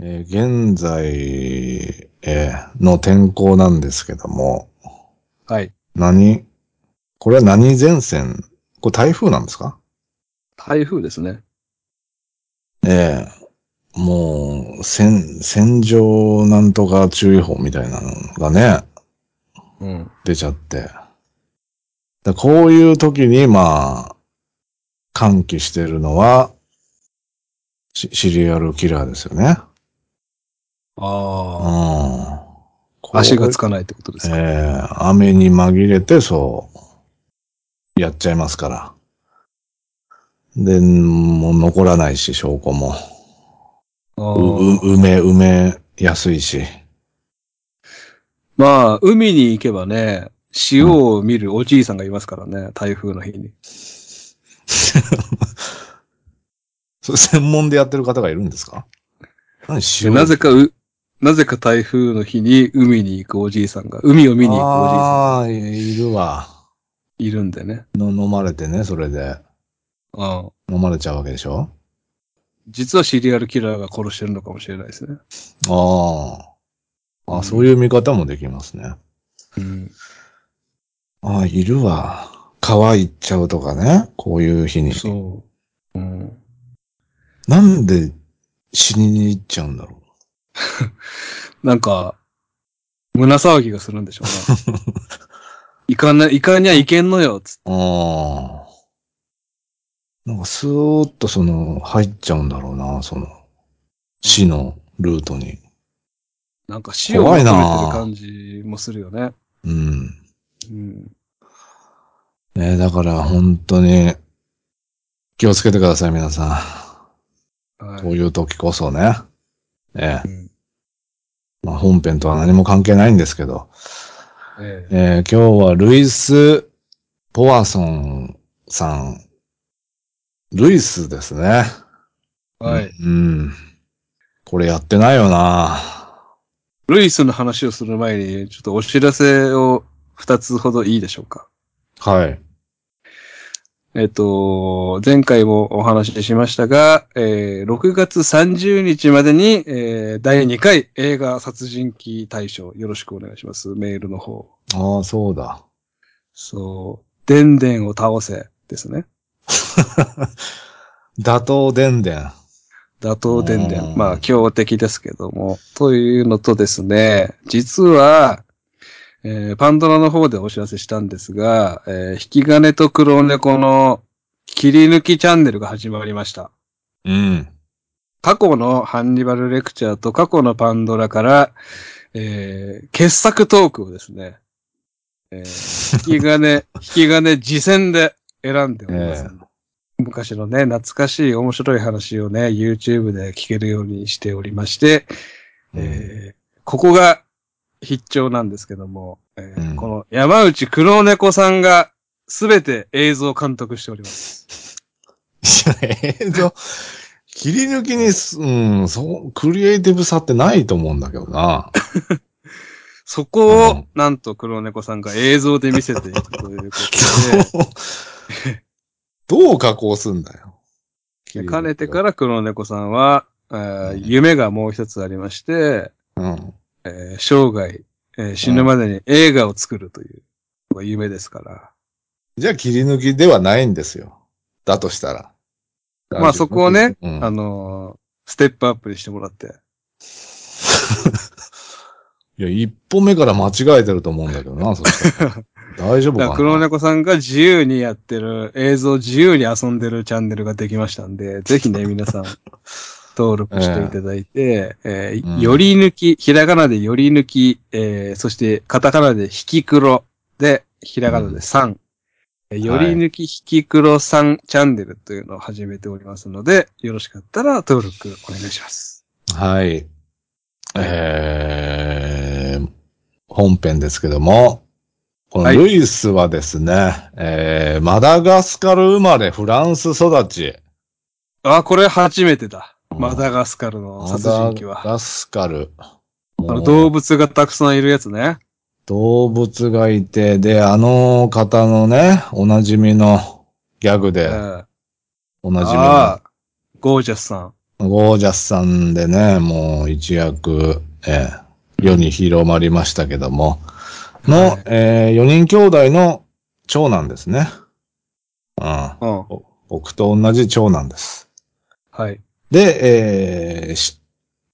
えー現在、えーの天候なんですけども、はい。何？これは何前線？これ台風なんですか？台風ですね。ええもう、戦、戦場なんとか注意報みたいなのがね、うん。出ちゃって。だこういう時に、まあ、歓喜してるのは、シシリアルキラーですよね。ああ。うん。足がつかかないってことですか？ええ雨に紛れて、そう、やっちゃいますから。で、もう残らないし、証拠も。あう、ーう埋め、埋めやすいし。まあ、海に行けばね、潮を見るおじいさんがいますからね、台風の日に。それ専門でやってる方がいるんですか？なぜかう、なぜか台風の日に海に行くおじいさんが、海を見に行くおじいさんああ、いるわ。がいるんでね。の飲まれてね、それで。うん。飲まれちゃうわけでしょ？実はシリアルキラーが殺してるのかもしれないですね。ああ。あ、うんそういう見方もできますね。うん。ああ、いるわ。川行っちゃうとかね。こういう日に。そう。うん。なんで死にに行っちゃうんだろ なんか、胸騒ぎがするんでしょうね。行かな、行かにゃいけんのよ、つって。う。ああ。なんかスーッとその、入っちゃうんだろうな、その、死のルートに。なんか死を求めてる感じもするよね。うん。うん。ねだから本当に、気をつけてください、皆さはん。こういう時こそね。ええ。うんまあ本編とは何も関係ないんですけど、えええー今日はルイス・ポワソンさん。ルイスですね。はい。うん。これやってないよな。ルイスの話をする前に、ちょっとお知らせを二つほどいいでしょうか。はい。えっと、前回もお話ししましたが、えー6月30日までに、えー第2回映画殺人鬼大賞よろしくお願いします。メールの方。ああ、そうだ。そう。でんでんを倒せですね。打倒でんでん。打倒でんで。うんんまあ、強敵ですけども。というのとですね、実は、えーパンドラの方でお知らせしたんですが、えー引き金と黒猫の切り抜きチャンネルが始まりました。うん。過去のハンニバルレクチャーと過去のパンドラから、えー傑作トークをですね、えー 引き金、引き金次戦で選んでおります。え昔のね、懐かしい面白い話をね、YouTube で聞けるようにしておりまして、えーここが必聴なんですけども、えーうんこの山内黒猫さんがすべて映像監督しております。映像、切り抜きにす、うん、そう、クリエイティブさってないと思うんだけどな。そこうをん、なんと黒猫さんが映像で見せていくということで、どう加工すんだよ。でかねてから黒猫さんは、えーうん夢がもう一つありまして、うん。えー生涯、えー死ぬまでに映画を作るというのが夢ですから。じゃあ切り抜きではないんですよ。だとしたら。まあそこをね、うんあのーステップアップにしてもらって。いや、一歩目から間違えてると思うんだけどな、そしたら 大丈夫かな？黒猫さんが自由にやってる、映像自由に遊んでるチャンネルができましたんで、ぜひね、皆さん、登録していただいて、えーうんより抜き、ひらがなでより抜き、えーそしてカタカナで引き黒で、ひらがなで3、えーより抜き引き黒3チャンネルというのを始めておりますので、よろしかったら登録お願いします。はい。えー、本編ですけども、このはいルイスはですね、えー、マダガスカル生まれフランス育ち。あ、これ初めてだ。うんマダガスカルのマ殺ダ人鬼は。ガスカル。あの動物がたくさんいるやつね。動物がいて、で、あの方のね、おなじみのギャグで、うんおなじみの、ゴージャスさん。ゴージャスさんでね、もう一躍、えー世に広まりましたけども、の、はいえ4人兄弟の長男ですね。うん。うん。僕と同じ長男です。はい。で、えーし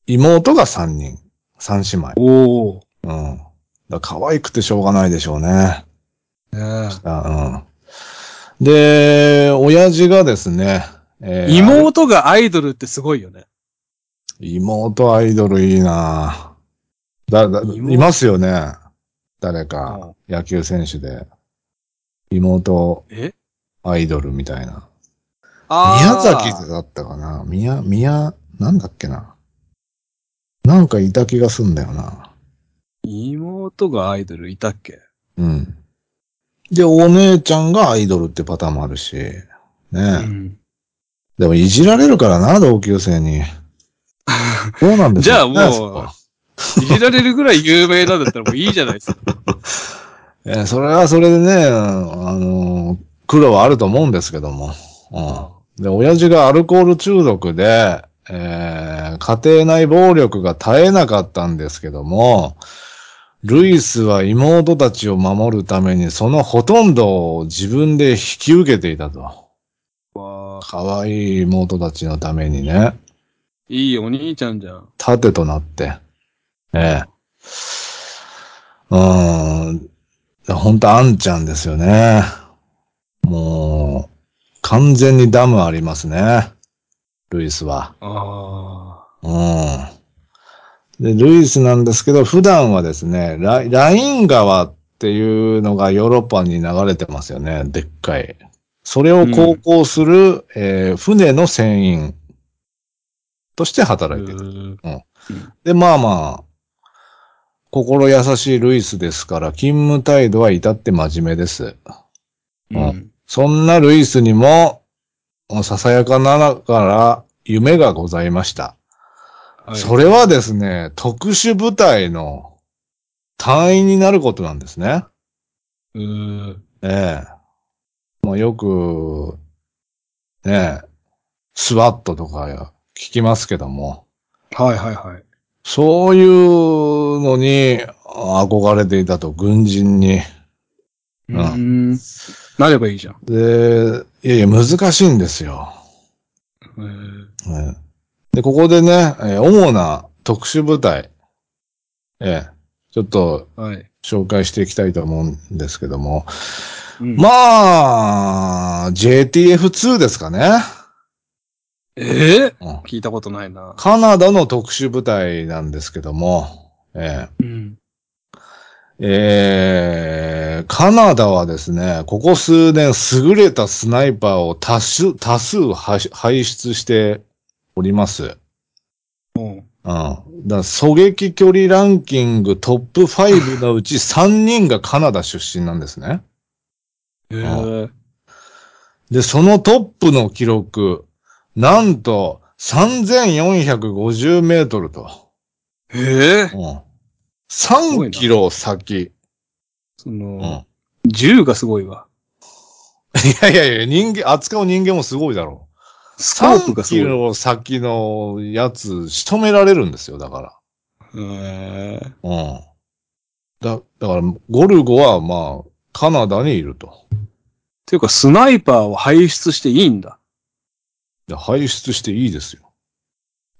妹が3人。3姉妹。おお。うん。だから可愛くてしょうがないでしょうね。ねあうん。で、親父がですね、えー妹がアイドルってすごいよね。妹アイドルいいなだ、だ、妹いますよね。誰か、野球選手で。妹え？アイドルみたいな。あ宮崎だったかな宮、宮、なんだっけな。なんかいた気がすんだよな。妹がアイドルいたっけ？うん。で、お姉ちゃんがアイドルってパターンもあるし。ね、うん。でもいじられるからな、同級生に。そうなんですじゃあよ、ね。もう、いじられるぐらい有名なんだったらもういいじゃないですか。えーそれはそれでね、あのー苦労はあると思うんですけども。うん。で、親父がアルコール中毒で、えー家庭内暴力が絶えなかったんですけども、ルイスは妹たちを守るためにそのほとんどを自分で引き受けていたと。わあ可愛い妹たちのためにね、いいお兄ちゃんじゃん。盾となって、ええうーん。ほんと、あんちゃんですよね。もう、完全にダムありますね。ルイスは。あうん。で、ルイスなんですけど、普段はですね、ライライン川っていうのがヨーロッパに流れてますよね。でっかい。それを航行する、えー船の船員としてあ。働いている。うんで、まあまあ、心優しいルイスですから、勤務態度は至って真面目です。うん。そんなルイスにも、ささやかながら夢がございました。はいそれはですね、特殊部隊の隊員になることなんですね。うーん。ええ。まあよく、ねえ、スワットとか聞きますけども、はいはいはい。そういうのに憧れていたと、軍人に。うーん。なればいいじゃん。で、いやいや、難しいんですよ。えーええで、ここでね、えー主な特殊部隊、ええ、ちょっとはい。紹介していきたいと思うんですけども、うんまあ、JTF2 ですかね。ええうん聞いたことないな。カナダの特殊部隊なんですけども、えうん。ええーカナダはですね、ここ数年優れたスナイパーを多数、多数輩輩出しております。うん。うん。だから狙撃距離ランキングトップ5のうち3人がカナダ出身なんですね。えーで、そのトップの記録、なんと3450メートルと。ええうん。3キロ先。そうん。の、銃がすごいわ。いやいやいや、人間、扱う人間もすごいだろう。スコープが3すごい。キロ先のやつ仕留められるんですよ、だかええら。うん。だ、だから、ゴルゴはまあ、カナダにいると。ていうか、スナイパーを輩出していいんだ。で輩出していいですよ。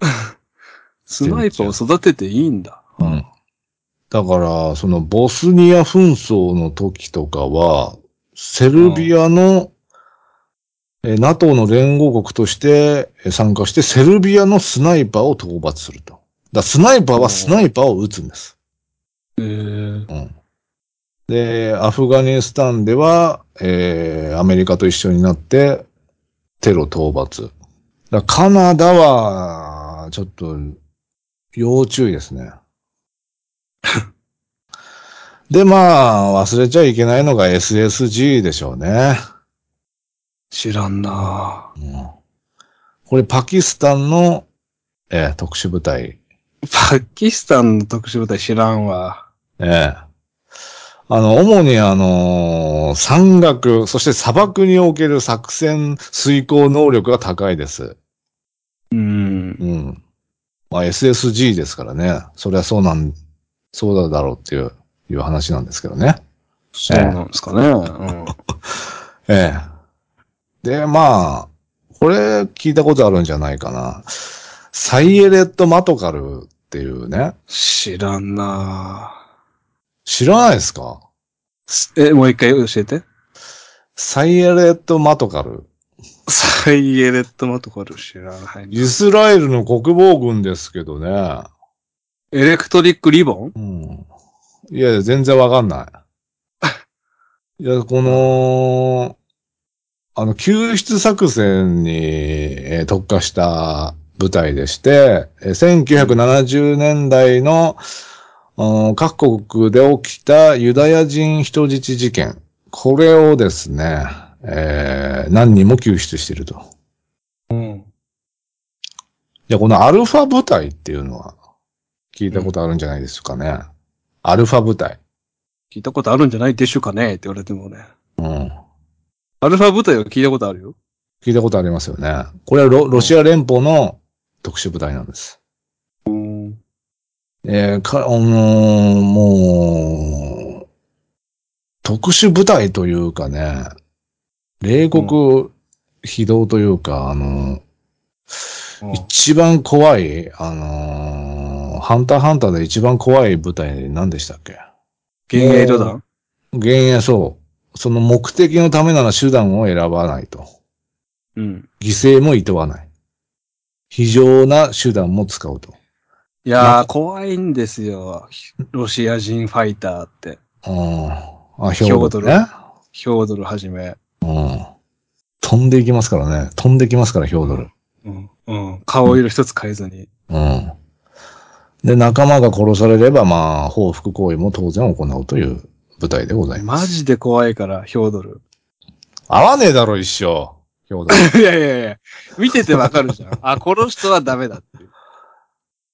スナイパーを育てていいんだ。うん。だから、そのボスニア紛争の時とかは、セルビアの、えー NATO の連合国としてえー参加して、セルビアのスナイパーを討伐すると。だスナイパーはスナイパーを撃つんです。ええうん。で、アフガニスタンでは、えーアメリカと一緒になって、テロ討伐。だカナダは、ちょっと、要注意ですね。で、まあ、忘れちゃいけないのが SSG でしょうね。知らんなうんこれパキスタンの、えー特殊部隊。パキスタンの特殊部隊知らんわ。ええあの、主にあのー山岳、そして砂漠における作戦遂行能力が高いです。うん。うん。まあ SSG ですからね。そりゃそうなん、そうだだろうっていう、いう話なんですけどね。そうなんですかね。うん。ええ。で、まあ、これ聞いたことあるんじゃないかな。サイエレット・マトカルっていうね。知らんな知らないですか？ぁえ、もう一回教えて。サイエレット・マトカル。サイエレットマトカル知らないな。イスラエルの国防軍ですけどね。エレクトリックリボン？うん。いやいや、全然わかんない。いや、この、あの、救出作戦に、えー特化した部隊でして、えー1970年代の、うん各国で起きたユダヤ人人質事件。これをですね、えー何人も救出していると。うん。じゃこのアルファ部隊っていうのは聞いたことあるんじゃないですかね。アルファ部隊。聞いたことあるんじゃないでしょうかねって言われてもね。うん。アルファ部隊は聞いたことあるよ。聞いたことありますよね。これはロロシア連邦の特殊部隊なんです。うん。えー、か、あのーもう、特殊部隊というかね、冷酷非道というか、あの一番怖い、あのーハンターハンターで一番怖い部隊何でしたっけ？幻影旅団幻影そう。その目的のためなら手段を選ばないと。うん。犠牲も厭わない。非常な手段も使うと。いやー、怖いんですよ。ロシア人ファイターって。うん。あ、ヒョードルね。ヒョードルはじめ。うん。飛んでいきますからね。飛んできますから、ヒョードル。うん。うん。顔色一つ変えずに。うん。で、仲間が殺されれば、まあ、報復行為も当然行うという部隊でございます。マジで怖いから、ヒョードル。合わねえだろ、一生。ヒョードル。いやいやいや、見ててわかるじゃん。あ、この人はダメだっていう。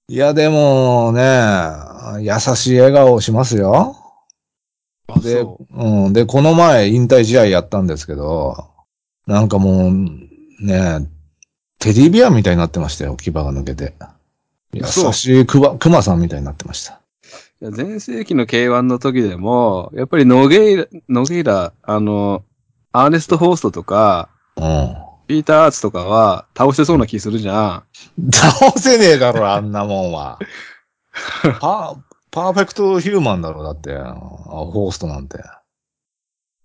いや、でもね、優しい笑顔をしますよ。あで、そうん。で、この前引退試合やったんですけど、なんかもう、ね、テディビアンみたいになってましたよ、牙が抜けて。優そうしいクマ、クマさんみたいになってました。う。いや前世紀の K1 の時でも、やっぱりノゲイラ、ノゲイラ、あの、アーネスト・ホーストとか、うん。ピーター・アーツとかは倒してそうな気するじゃん。倒せねえだろ、あんなもんは。パー、パーフェクトヒューマンだろ、だって。あホーストなんて。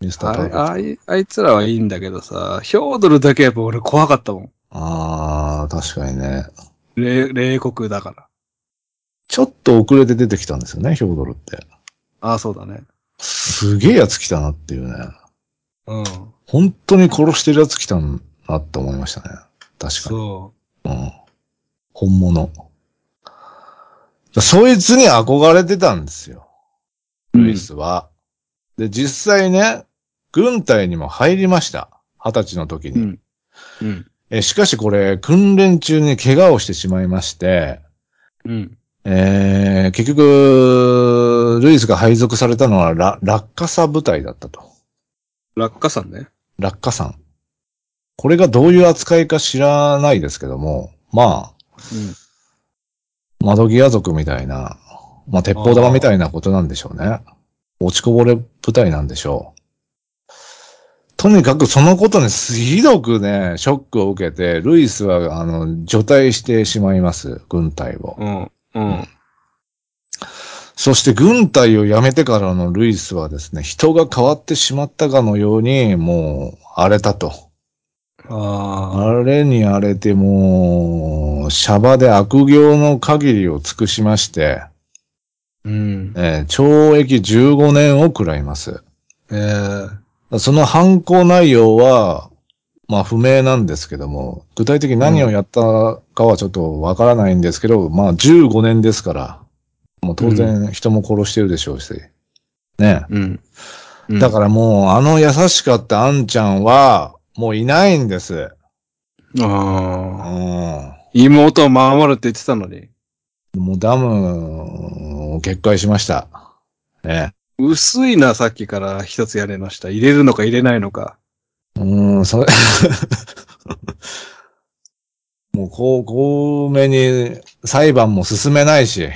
ミスターパーフェクト。ああいあいつらはいいんだけどさ、ヒョードルだけやっぱ俺怖かったもん。あー、確かにね。冷、冷酷だから。ちょっと遅れて出てきたんですよね、ヒョードルって。ああ、そうだね。すげえやつ来たなっていうね。うん。本当に殺してるやつ来たなって思いましたね。確かに。そうん。本物。そいつに憧れてたんですよ。う。ルイスは。で、実際ね、軍隊にも入りました。二十歳の時に。うん。うん。えしかしこれ、訓練中に怪我をしてしまいまして、うん。えー、結局、ルイスが配属されたのはラ落下差部隊だったと。落下山ね。落下山。これがどういう扱いか知らないですけども、まあ、窓際族みたいな、まあ、鉄砲玉みたいなことなんでしょうね。落ちこぼれ部隊なんでしょう。とにかくそのことにひどくね、ショックを受けて、ルイスは、あの、除隊してしまいます、軍隊を。うん。うん。そして軍隊を辞めてからのルイスはですね、人が変わってしまったかのように、もう、荒れたと。ああ。荒れに荒れてもう、シャバで悪行の限りを尽くしまして、うん。えー懲役15年を食らいます。ええその犯行内容は、まあ不明なんですけども、具体的に何をやったかはちょっとわからないんですけど、まあ15年ですから、もう当然人も殺してるでしょうし、ね。うん。だからもうあの優しかったあんちゃんは、もういないんです。ら、ああ。うん。妹を守るって言ってたのに。もうダムを決壊しました。ね。薄いな、さっきから一つやれました。入れるのか入れないのか。うーん、それ。もう、こう、こうめに裁判も進めないし。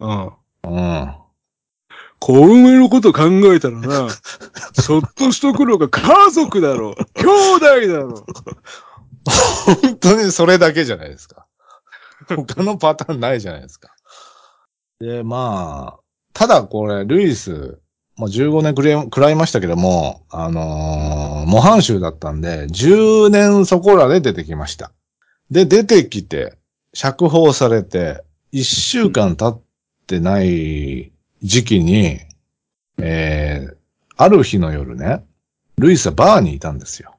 うん。うん。小梅のこと考えたらな、そっとしとくのが家族だろ。兄弟だろ。本当にそれだけじゃないですか。他のパターンないじゃないですか。で、まあ、ただこれ、ルイス、まあ、15年くらい食らいましたけども、あのー模範囚だったんで、10年そこらで出てきました。で、出てきて、釈放されて、1週間経ってない時期に、えー、ある日の夜ね、ルイスはバーにいたんですよ。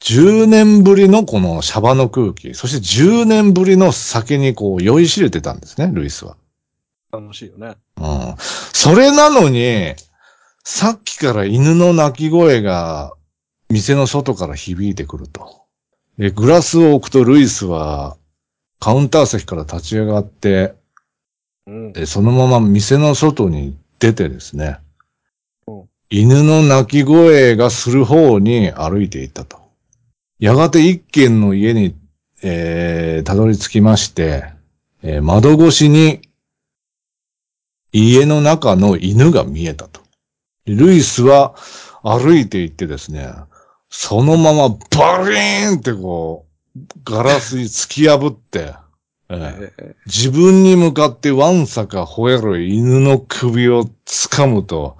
10年ぶりのこのシャバの空気、そして10年ぶりの酒にこう酔いしれてたんですね、ルイスは。楽しいよね。うん。それなのに、さっきから犬の鳴き声が店の外から響いてくると。で、グラスを置くとルイスはカウンター席から立ち上がって、うん。でそのまま店の外に出てですねうん、犬の鳴き声がする方に歩いていったと。やがて一軒の家に、えー、たどり着きまして、えー窓越しに家の中の犬が見えたと。ルイスは歩いて行ってですね、そのままバリーンってこう、ガラスに突き破って、えーえ自分に向かってわんさか吠える犬の首を掴むと、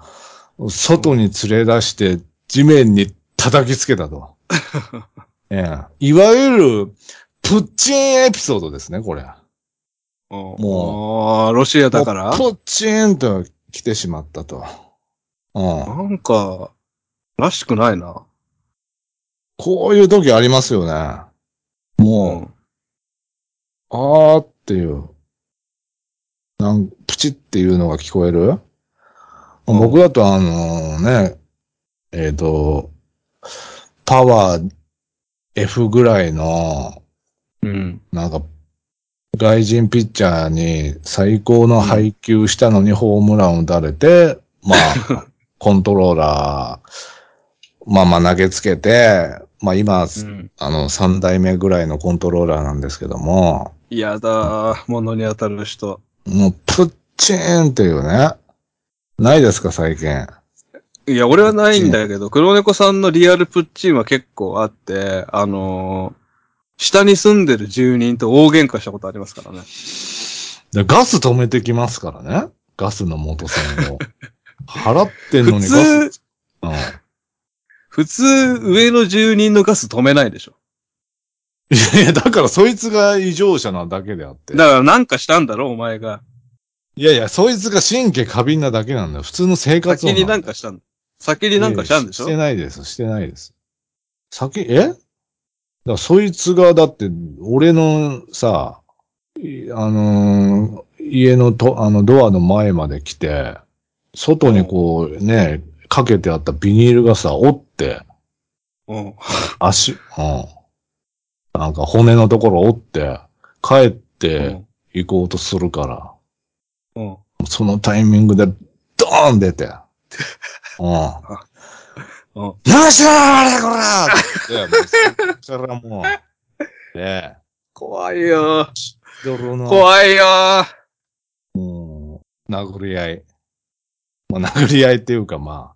外に連れ出して地面に叩きつけたと。ええいわゆる、プッチンエピソードですね、これ。ももう、ロシアだから？もうプッチンと来てしまったと。うん。なんか、らしくないな。こういう時ありますよね。もう、ん。あーっていう、なん、プチっていうのが聞こえる、うん僕だとあのね、えっ、と、パワー F ぐらいの、うん。なんか、外人ピッチャーに最高の配球したのにホームランを打たれて、まあ、コントローラー、まあまあ投げつけて、まあ今、うん。あの、3代目ぐらいのコントローラーなんですけども、嫌だ、物に当たる人。もう、プッチーンっていうね。ないですか、最近。いや、俺はないんだけど、黒猫さんのリアルプッチンは結構あって、あのー下に住んでる住人と大喧嘩したことありますからね。でガス止めてきますからね。ガスの元栓を。払ってんの普にガス。通、うん。普通、上の住人のガス止めないでしょ。いやいや、だからそいつが異常者なだけであって。だからなんかしたんだろ、お前が。いやいや、そいつが神経過敏なだけなんだよ。普通の生活音先になんかしたんだ。先になんかしたんでしょ？してないです、してないです。先、え？だそいつが、だって、俺のさ、いあのー家のと、あの、ドアの前まで来て、外にこうね、かけてあったビニールがさ、折って、うん。足、うん。なんか骨のところ折って、帰って行こうとするから、うん。うん。そのタイミングで、ドーン出て、うん。うん。何してんのあれこらって、もうそっからもう、ね怖いよ泥の、怖いよもう、殴り合い。まあ、殴り合いっていうかま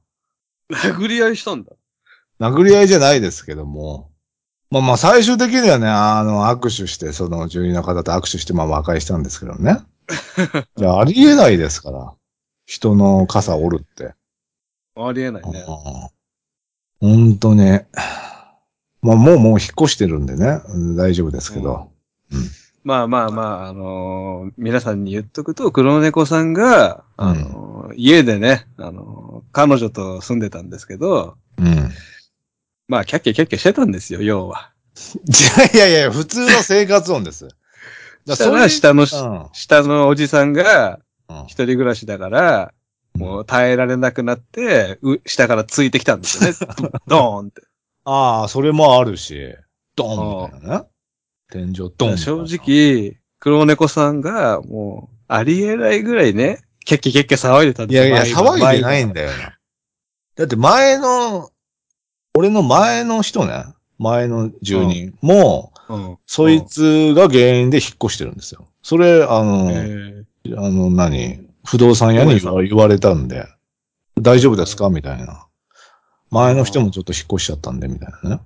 殴り合いしたんだ。あ、殴り合いじゃないですけども、まあまあ最終的にはね、あの、握手して、その住人の方と握手して、まあ和解したんですけどね。いや、ありえないですから。人の傘折るって。ありえないね。本当ね。まあもうもう引っ越してるんでね、うん大丈夫ですけど。まあまあまあ、あのー皆さんに言っとくと、黒猫さんが、あのー家でね、あのー彼女と住んでたんですけど、うん。まあ、キャッキャキャッキャしてたんですよ、要は。いやいやいや、普通の生活音です。だしたら、下の、うん下のおじさんが、うん一人暮らしだから、もう耐えられなくなって、う下からついてきたんですよね。ドーンって。ああ、それもあるし、ドンみたいなね。天井ドン。正直、黒猫さんが、もう、ありえないぐらいね、キャッキャキャッキャ騒いでたんですよ。いやいや、騒いでないんだよな。だって前の、俺の前の人ね、前の住人も、うん。そいつが原因で引っ越してるんですよ。それ、あの、えあの、何？不動産屋に言われたんで、大丈夫ですか？みたいな。前の人もちょっと引っ越しちゃったんで、みたいなね。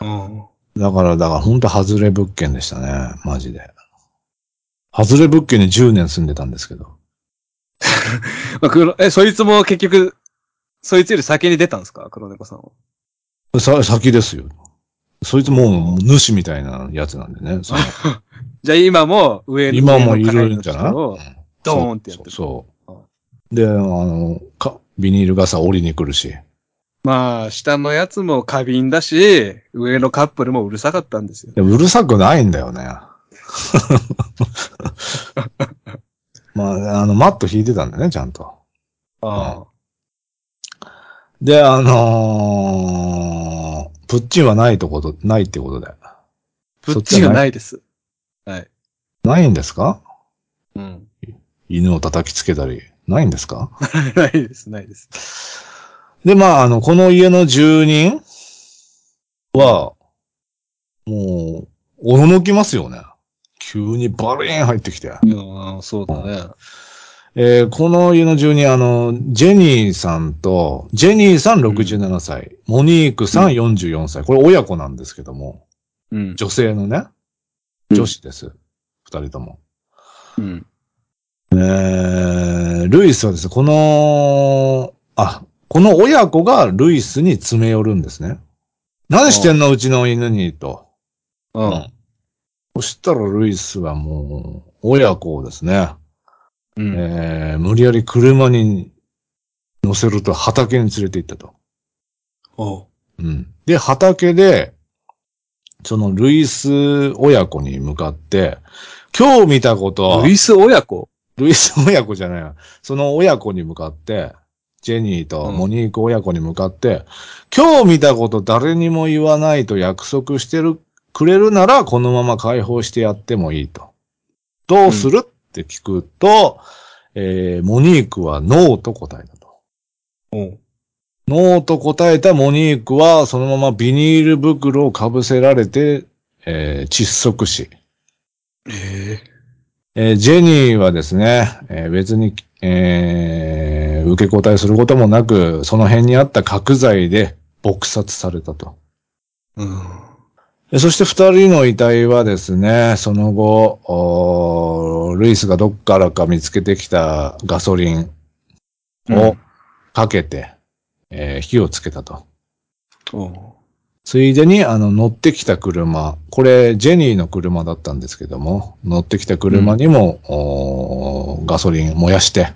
ーうん。だから、だから、ほんと外れ物件でしたね。マジで。外れ物件に10年住んでたんですけど。まあ、黒、え、そいつも結局、そいつより先に出たんですか？黒猫さんは。さ、先ですよ。そいつもう主みたいなやつなんでね。じゃあ今も上の今もいるんじゃない？ドーンってやってる。そうそう。で、あの、か、ビニール傘折りに来るし。まあ、下のやつも過敏だし、上のカップルもうるさかったんですよ。でうるさくないんだよね。まあ、あの、マット引いてたんだね、ちゃんと。あで、あのー、プッチンはないとこと、ないってことで。プッチがないです。はい？ないんですか？うん。犬を叩きつけたり。ないんですか？ないです、ないです。で、まあ、あの、この家の住人は、もう、おののきますよね。急にバリーン入ってきて。うん、そうだね。えーこの家の住人、あの、ジェニーさんと、ジェニーさん67歳、モニークさん44歳。これ親子なんですけども、うん。女性のね、うん女子です。二人とも。うん。えー、ルイスはですね、この、あ、この親子がルイスに詰め寄るんですね。何してんの？うちの犬に、と。うん。そしたらルイスはもう、親子をですね、うん。えー、無理やり車に乗せると畑に連れて行ったと。おううん。で、畑で、そのルイス親子に向かって、今日見たこと、ルイス親子？ルイス親子じゃないよ。その親子に向かって、ジェニーとモニーク親子に向かって、今日見たこと誰にも言わないと約束してる、くれるならこのまま解放してやってもいいと。どうする、って聞くと、えー、モニークはノーと答えたと。おうノーと答えたモニークはそのままビニール袋をかぶせられて、えー窒息死。ええージェニーはですね、えー別に、えー受け答えすることもなく、その辺にあった角材で撲殺されたと。えうん。でそして二人の遺体はですね、その後、ルイスがどっからか見つけてきたガソリンをかけて、えー火をつけたと。ついでに、あの、乗ってきた車、これ、ジェニーの車だったんですけども、乗ってきた車にも、おーガソリン燃やして、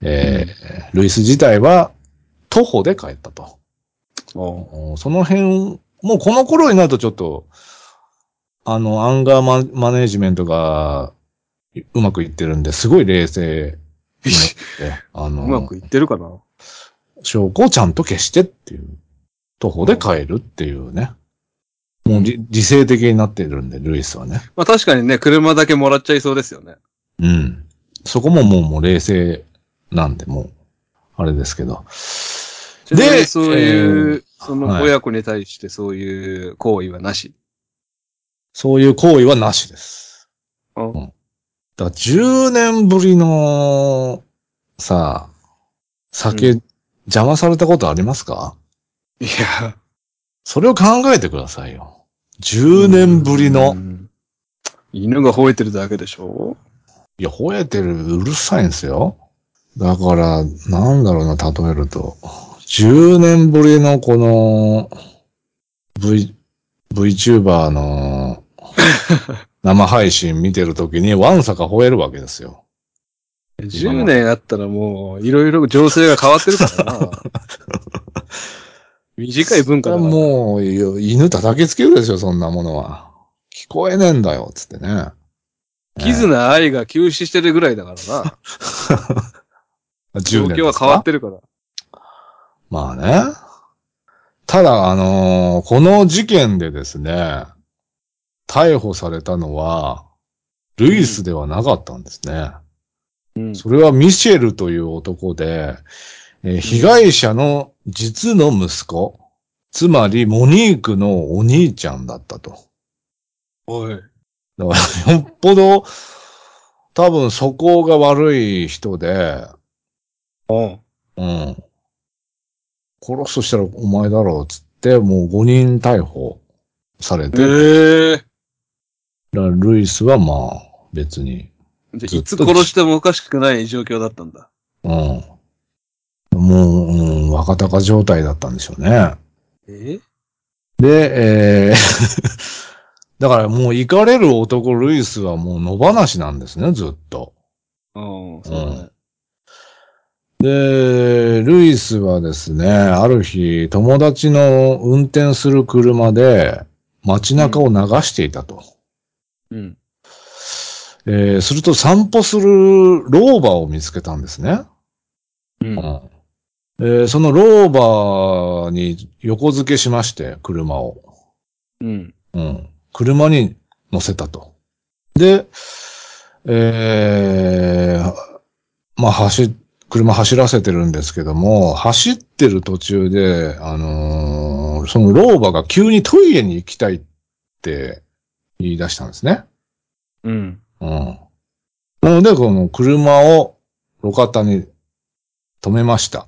えールイス自体は徒歩で帰ったと。その辺、もうこの頃になるとちょっと、あの、アンガーママネージメントがうまくいってるんで、すごい冷静になって、あの、うまくいってるかな？証拠をちゃんと消してっていう。徒歩で帰るっていうね。もうり理性的になってるんで、ルイスはね。まあ確かにね、車だけもらっちゃいそうですよね。うん。そこももうもう冷静なんで、もう、あれですけど。でにそういう、えーその親子に対してそういう行為はなし？そういう行為はなしです。あんだから10年ぶりの、さあ、酒、う邪魔されたことありますか？いや。それを考えてくださいよ。10年ぶりうの。ん。犬が吠えてるだけでしょ？いや、吠えてる、うるさいんですよ。だから、なんだろうな、例えると。10年ぶりのこの、V、VTuber の 生配信見てるときに、ワンサか吠えるわけですよ。10年あったらもう、いろいろ情勢が変わってるからな。短い文化だから。もう、犬叩きつけるでしょ、そんなものは。聞こえねえんだよ、つってね。キズな愛が休止してるぐらいだからな。10状況は変わってるから。まあね。ただ、あのーこの事件でですね、逮捕されたのは、ルイスではなかったんですね。うん。それはミシェルという男で、えー被害者の実の息子、つまりモニークのお兄ちゃんだったと。おい。だから、よっぽど、多分素行が悪い人で、おう。うん。殺すとしたらお前だろう、つって、もう5人逮捕されて、ええらルイスはまあ、別に、いつ殺してもおかしくない状況だったんだ。うん。もう、うん、若鷹状態だったんでしょうね。えで、えー だからもう行かれる男ルイスはもう野放しなんですね、ずっと。うん。で、ルイスはですね、ある日、友達の運転する車で街中を流していたと。うん。えーすると散歩する老婆を見つけたんですね。うん。えーその老婆に横付けしまして、車を。うん。うん。車に乗せたと。で、えー、まあ、走、車走らせてるんですけども、走ってる途中で、あのーその老婆が急にトイレに行きたいって言い出したんですね。うん。うん。なので、この車を路肩に止めました。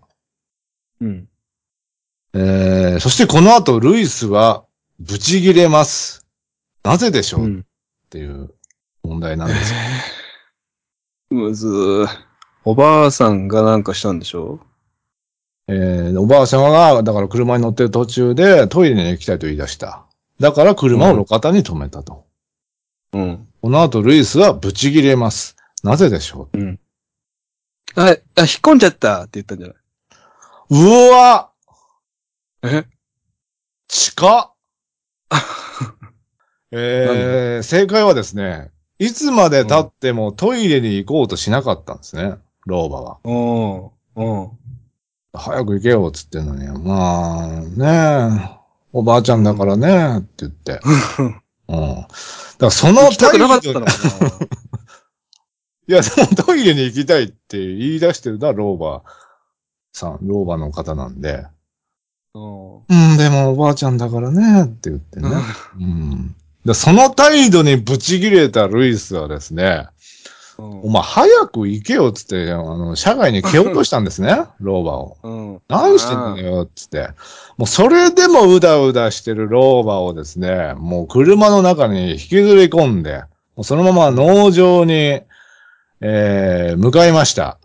うん。えー、そしてこの後、ルイスは、ブチギレます。なぜでしょう、っうん。ていう問題なんですよ。むずー。おばあさんがなんかしたんでしょ？えー、おばあちゃんが、だから車に乗ってる途中でトイレに行きたいと言い出した。だから車を路肩に止めたと。うん。この後、ルイスはブチギレます。なぜでしょあ、あ、引っ込んじゃったって言ったんじゃない？ううわえ？近っ えー、正解はですね、いつまで経ってもトイレに行こうとしなかったんですね、老婆は。おうん。早く行けよ、つってんのに。まあ、ねえ、おばあちゃんだからね、って言って。うん。だからその行きたくなかった度のか いや、でもトイレに行きたいって言い出してるのは老婆さん、老婆の方なんで。なうん。うん、でもおばあちゃんだからね、って言ってね。うん。でその態度にブチ切れたルイスはですね、お前早く行けよ、つって、あの、車外に蹴落としたんですね、老婆を。うん。何してんのよ、つって。もうそれでもうだうだしてる老婆をですね、もう車の中に引きずり込んで、もうそのまま農場に、えー、向かいました。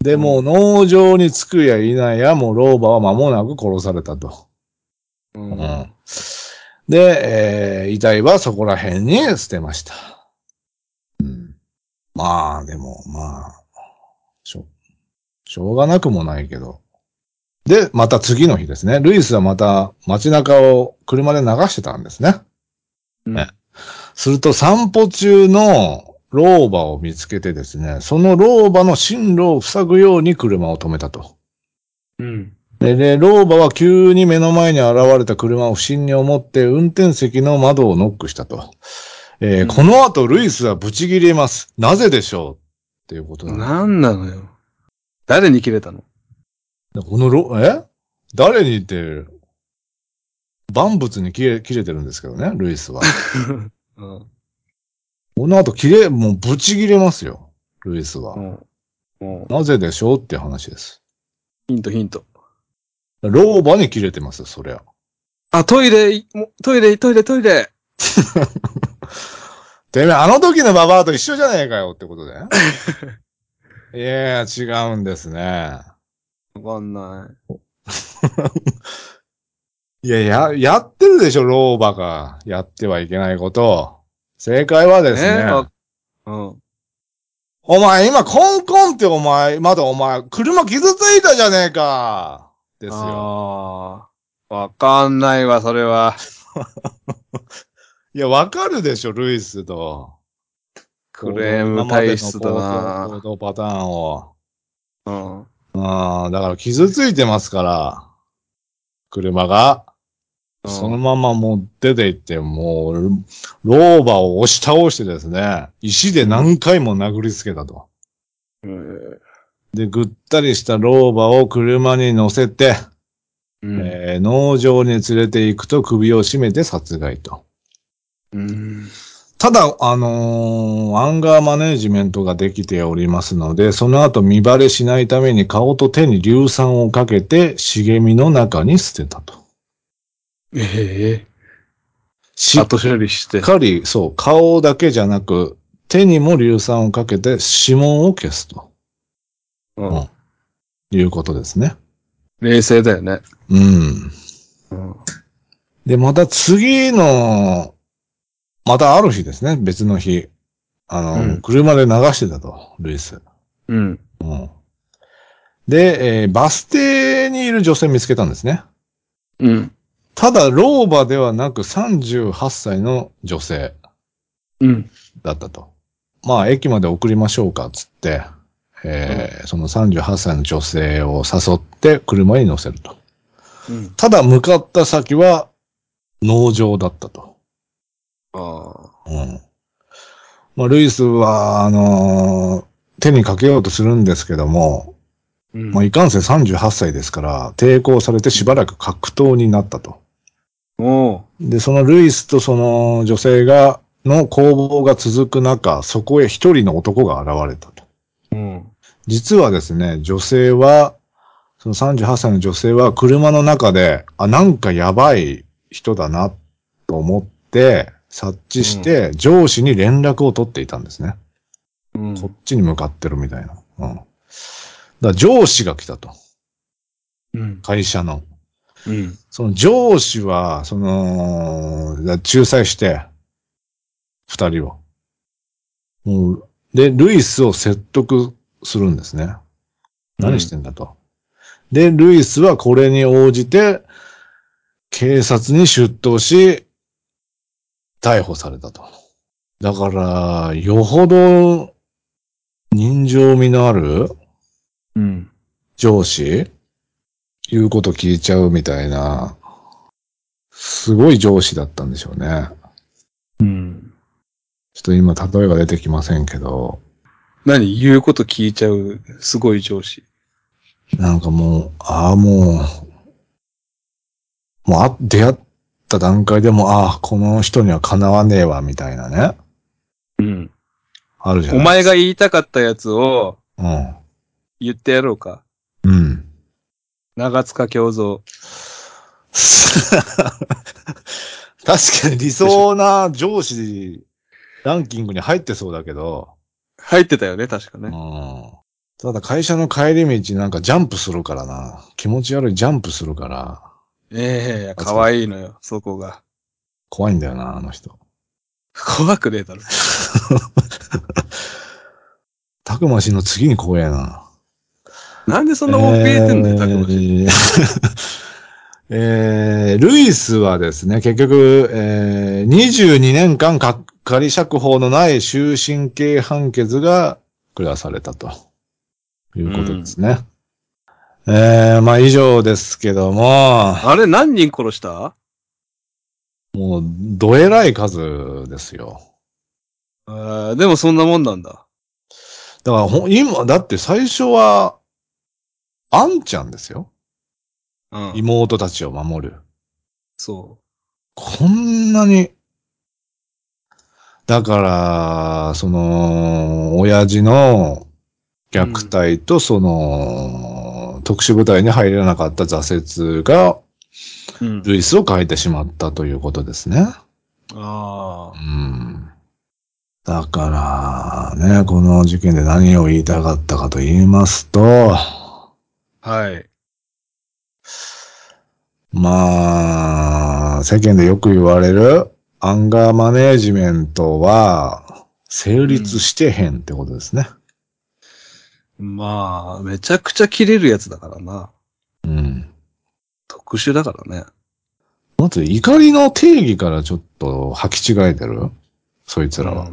で、もう農場に着くやいないや、もう老婆は間もなく殺されたと。う。うんん。で、えー、遺体はそこら辺に捨てました。うん。まあ、でも、まあ、しょ、しょうがなくもないけど。で、また次の日ですね。ルイスはまた街中を車で流してたんですね。うんねすると散歩中の老婆を見つけてですね、その老婆の進路を塞ぐように車を止めたと。うん。で、で、老婆は急に目の前に現れた車を不審に思って運転席の窓をノックしたと。えーうんこの後ルイスはブチ切れます。なぜでしょうっていうことなんなんなのよ。誰に切れたの？だこのロ、え？誰に言って、万物に切れ、切れてるんですけどね、ルイスは。うん。この後切れ、もうブチ切れますよ、ルイスは。うん。うん。なぜでしょうって話です。ヒントヒント。老婆に切れてますよ、そりゃ。あ、トイレ、もトイレ、トイレ、トイレ。てめえ、あの時のババアと一緒じゃねえかよってことで。いや違うんですね。わかんない。いや、や、やってるでしょ、老婆が。やってはいけないこと。正解はですね。えわうん。お前、今、コンコンってお前、まだお前、車傷ついたじゃねえか。ですよ。わかんないわ、それは。いや、わかるでしょ、ルイスと。クレーム体質だ行な動パターンを。うん。ああ、だから傷ついてますから。車が。うんそのままもう出て行って、もう、老婆を押し倒してですね、石で何回も殴りつけたと。うんで、ぐったりした老婆を車に乗せて、うん。えー農場に連れて行くと首を絞めて殺害と。うん。ただ、あのーアンガーマネージメントができておりますので、その後見バレしないために顔と手に硫酸をかけて茂みの中に捨てたと。ええしっ後処理して。かり、そう、顔だけじゃなく、手にも硫酸をかけて指紋を消すとうん。いうことですね。冷静だよね。うん。うん。で、また次の、またある日ですね、別の日。あの、うん車で流してたと、ルイス。うん。うん。で、えーバス停にいる女性見つけたんですね。うん。ただ、老婆ではなく38歳の女性うん。だったと。まあ、駅まで送りましょうか、つって、えーその38歳の女性を誘って車に乗せると。うん。ただ、向かった先は農場だったと。ああ。うん。まあ、ルイスは、あのー手にかけようとするんですけども、うんまあ、いかんせん38歳ですから、抵抗されてしばらく格闘になったと。で、そのルイスとその女性が、の攻防が続く中、そこへ一人の男が現れたと。うん。実はですね、女性は、その38歳の女性は車の中で、あ、なんかやばい人だなと思って、察知して、上司に連絡を取っていたんですね。うん。こっちに向かってるみたいな。うん。だ上司が来たと。うん。会社の。うん。その上司は、その、仲裁して、二人を。もう、で、ルイスを説得するんですね。何してんだと。で、ルイスはこれに応じて、警察に出頭し、逮捕されたと。だから、よほど、人情味のあるうん。上司言うこと聞いちゃうみたいな、すごい上司だったんでしょうね。うん。ちょっと今例えが出てきませんけど、何？言うこと聞いちゃう、すごい上司。なんかもう、ああ、もう、もうあ、出会った段階でも、ああ、この人にはかなわねえわ、みたいなね。うん。あるじゃないお前が言いたかったやつをうん。言ってやろうか。うん。長塚京三。確かに理想な上司ランキングに入ってそうだけど、入ってたよね、確かうね。ん。ただ会社の帰り道なんかジャンプするからな。気持ち悪いジャンプするから、ええ可愛いのよ、そこが。怖いんだよな、あの人。怖くねえだろ。たくましの次に怖えな。なんでそんな怯えてんのよ、たくまし。えーえールイスはですね、結局、えー22年間か仮釈放のない終身刑判決が下されたということですね。えーまあ以上ですけども、あれ何人殺した？もう、どえらい数ですよ。あーでもそんなもんなんだ。だから今、だって最初は、あんちゃんですよ。うん。妹たちを守る。そこんなに、だから、その、親父の虐待と、その、特殊部隊に入れなかった挫折が、う。うん。ルイスを変えてしまったということですね。あう。ん。だから、ね、この事件で何を言いたかったかと言いますと、あ。はい。まあ、世間でよく言われるアンガーマネージメントは成立してへんってことですね。まあ、めちゃくちゃ切れるやつだからな。うん。特殊だからね。まず怒りの定義からちょっと履き違えてる？そいつらは。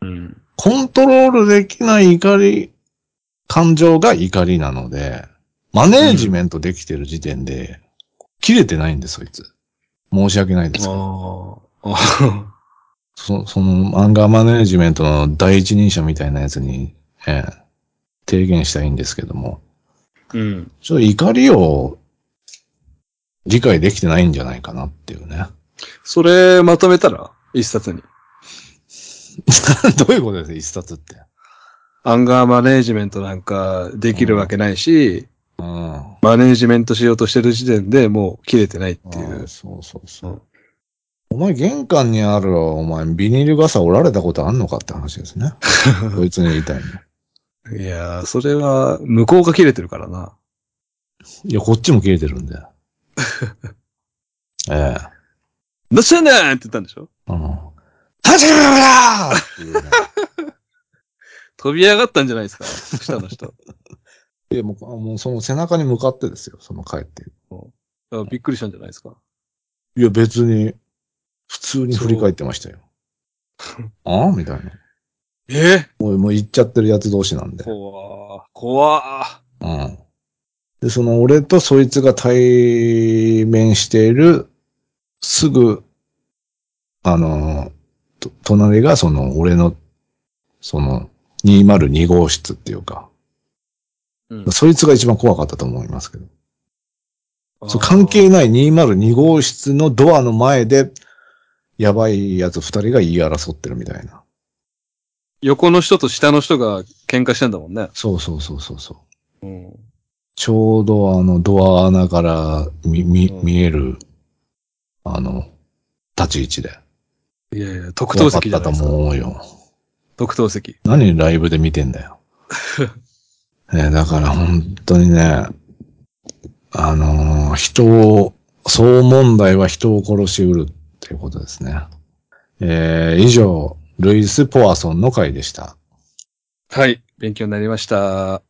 うん。コントロールできない怒り、感情が怒りなので、マネージメントできてる時点で、切れてないんです、そいつ。申し訳ないですけど。ああ。そその、アンガーマネージメントの第一人者みたいなやつに、ええ、提言したいんですけども、うん。ちょっと怒りを理解できてないんじゃないかなっていうね。それまとめたら？一冊に。どういうことです一冊って。アンガーマネージメントなんかできるわけないし、うん。マネージメントしようとしてる時点でもう切れてないっていう。そうそうそう。お前玄関にある、お前ビニール傘折られたことあんのかって話ですね。こいつに言いたいの。いやー、それは向こうが切れてるからな。いや、こっちも切れてるんだよ。ええ。どうしたんだって言ったんでしょうん。はじめらっていうね。飛び上がったんじゃないですか下の人。いや、もう、もうその背中に向かってですよ、その帰って。あびっくりしたんじゃないですか？いや、別に、普通に振り返ってましたよ。ああ？みたいな。え？もう、もう行っちゃってるやつ同士なんで。怖ー。怖ー。うん。で、その俺とそいつが対面している、すぐ、あの、と隣がその俺の、その、202号室っていうか、うんそいつが一番怖かったと思いますけど。そう関係ない202号室のドアの前で、やばいやつ二人が言い争ってるみたいな。横の人と下の人が喧嘩してんだもんね。そうそうそうそうそう。うん。ちょうどあのドア穴から見、見、うん見える、あの、立ち位置で。いやいや、特等席じゃないですか。怖かったと思うよ。特等席。何ライブで見てんだよ。ねだから本当にね、あのー人を、そう問題は人を殺しうるっていうことですね。えー、以上、ルイス・ポアソンの回でした。はい。勉強になりました。